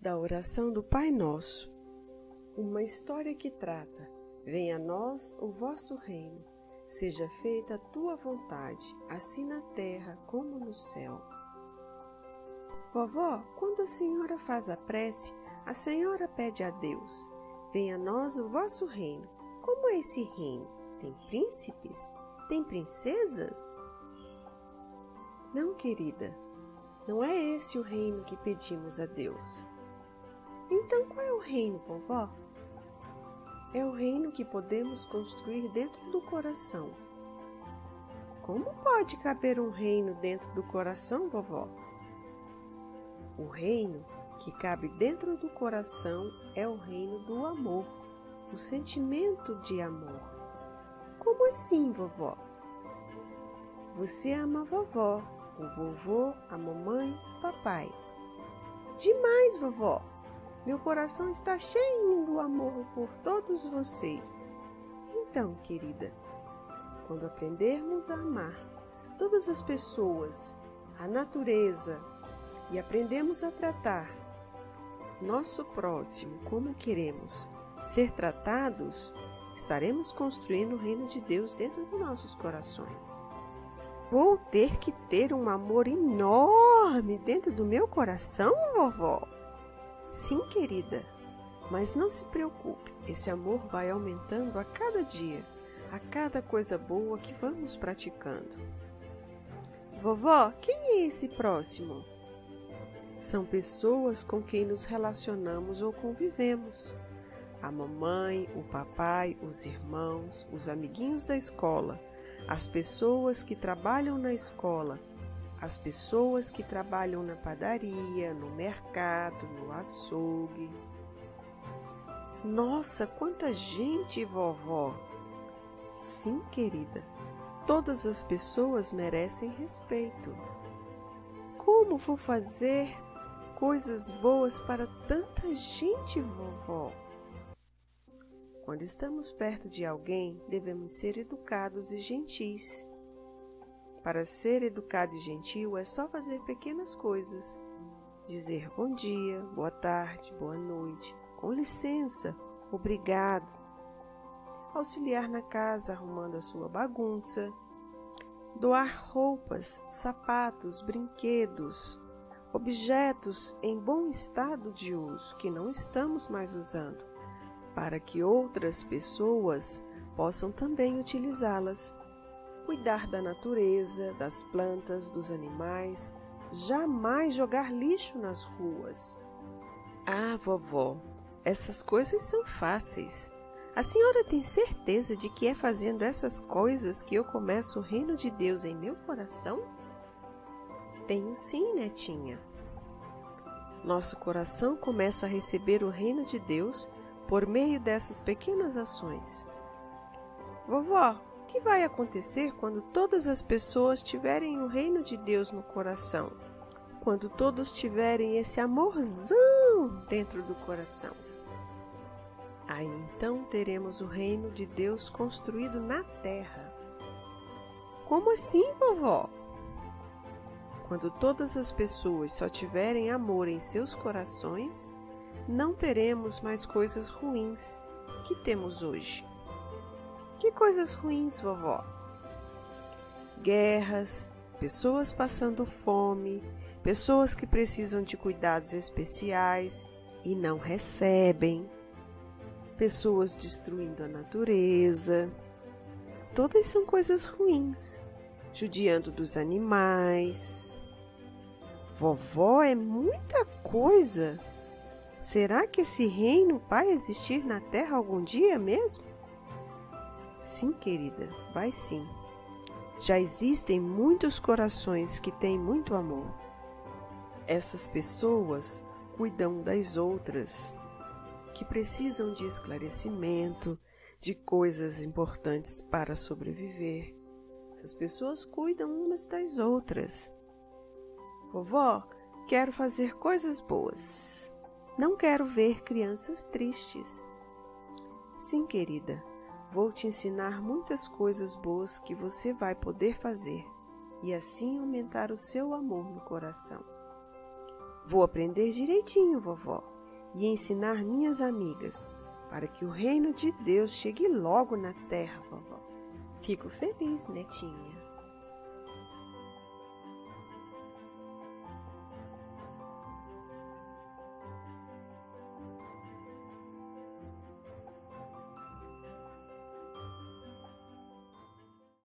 da oração do Pai Nosso. Uma história que trata: Venha a nós o vosso reino, seja feita a tua vontade, assim na terra como no céu. Vovó, quando a senhora faz a prece, a senhora pede a Deus: Venha a nós o vosso reino. Como é esse reino? Tem príncipes? Tem princesas? Não, querida, não é esse o reino que pedimos a Deus. Então qual é o reino, vovó? É o reino que podemos construir dentro do coração. Como pode caber um reino dentro do coração, vovó? O reino que cabe dentro do coração é o reino do amor, o sentimento de amor. Como assim, vovó? Você ama a vovó, o vovô, a mamãe, o papai. Demais, vovó! Meu coração está cheio do amor por todos vocês. Então, querida, quando aprendermos a amar todas as pessoas, a natureza e aprendemos a tratar nosso próximo como queremos ser tratados, estaremos construindo o reino de Deus dentro dos nossos corações. Vou ter que ter um amor enorme dentro do meu coração, vovó? Sim, querida, mas não se preocupe, esse amor vai aumentando a cada dia, a cada coisa boa que vamos praticando. Vovó, quem é esse próximo? São pessoas com quem nos relacionamos ou convivemos. A mamãe, o papai, os irmãos, os amiguinhos da escola, as pessoas que trabalham na escola, as pessoas que trabalham na padaria, no mercado, no açougue. Nossa, quanta gente, vovó! Sim, querida, todas as pessoas merecem respeito. Como vou fazer coisas boas para tanta gente, vovó? Quando estamos perto de alguém, devemos ser educados e gentis. Para ser educado e gentil é só fazer pequenas coisas. Dizer bom dia, boa tarde, boa noite, com licença, obrigado. Auxiliar na casa arrumando a sua bagunça. Doar roupas, sapatos, brinquedos, objetos em bom estado de uso que não estamos mais usando, para que outras pessoas possam também utilizá-las cuidar da natureza, das plantas, dos animais, jamais jogar lixo nas ruas. Ah, vovó, essas coisas são fáceis. A senhora tem certeza de que é fazendo essas coisas que eu começo o reino de Deus em meu coração? Tenho sim, netinha. Nosso coração começa a receber o reino de Deus por meio dessas pequenas ações. Vovó, que vai acontecer quando todas as pessoas tiverem o reino de Deus no coração? Quando todos tiverem esse amorzão dentro do coração? Aí então teremos o reino de Deus construído na terra. Como assim, vovó? Quando todas as pessoas só tiverem amor em seus corações, não teremos mais coisas ruins que temos hoje. Que coisas ruins, vovó? Guerras, pessoas passando fome, pessoas que precisam de cuidados especiais e não recebem, pessoas destruindo a natureza. Todas são coisas ruins, judiando dos animais. Vovó é muita coisa. Será que esse reino vai existir na Terra algum dia mesmo? Sim, querida, vai sim. Já existem muitos corações que têm muito amor. Essas pessoas cuidam das outras, que precisam de esclarecimento, de coisas importantes para sobreviver. Essas pessoas cuidam umas das outras. Vovó, quero fazer coisas boas. Não quero ver crianças tristes. Sim, querida, Vou te ensinar muitas coisas boas que você vai poder fazer e assim aumentar o seu amor no coração. Vou aprender direitinho, vovó, e ensinar minhas amigas, para que o reino de Deus chegue logo na terra, vovó. Fico feliz, netinha.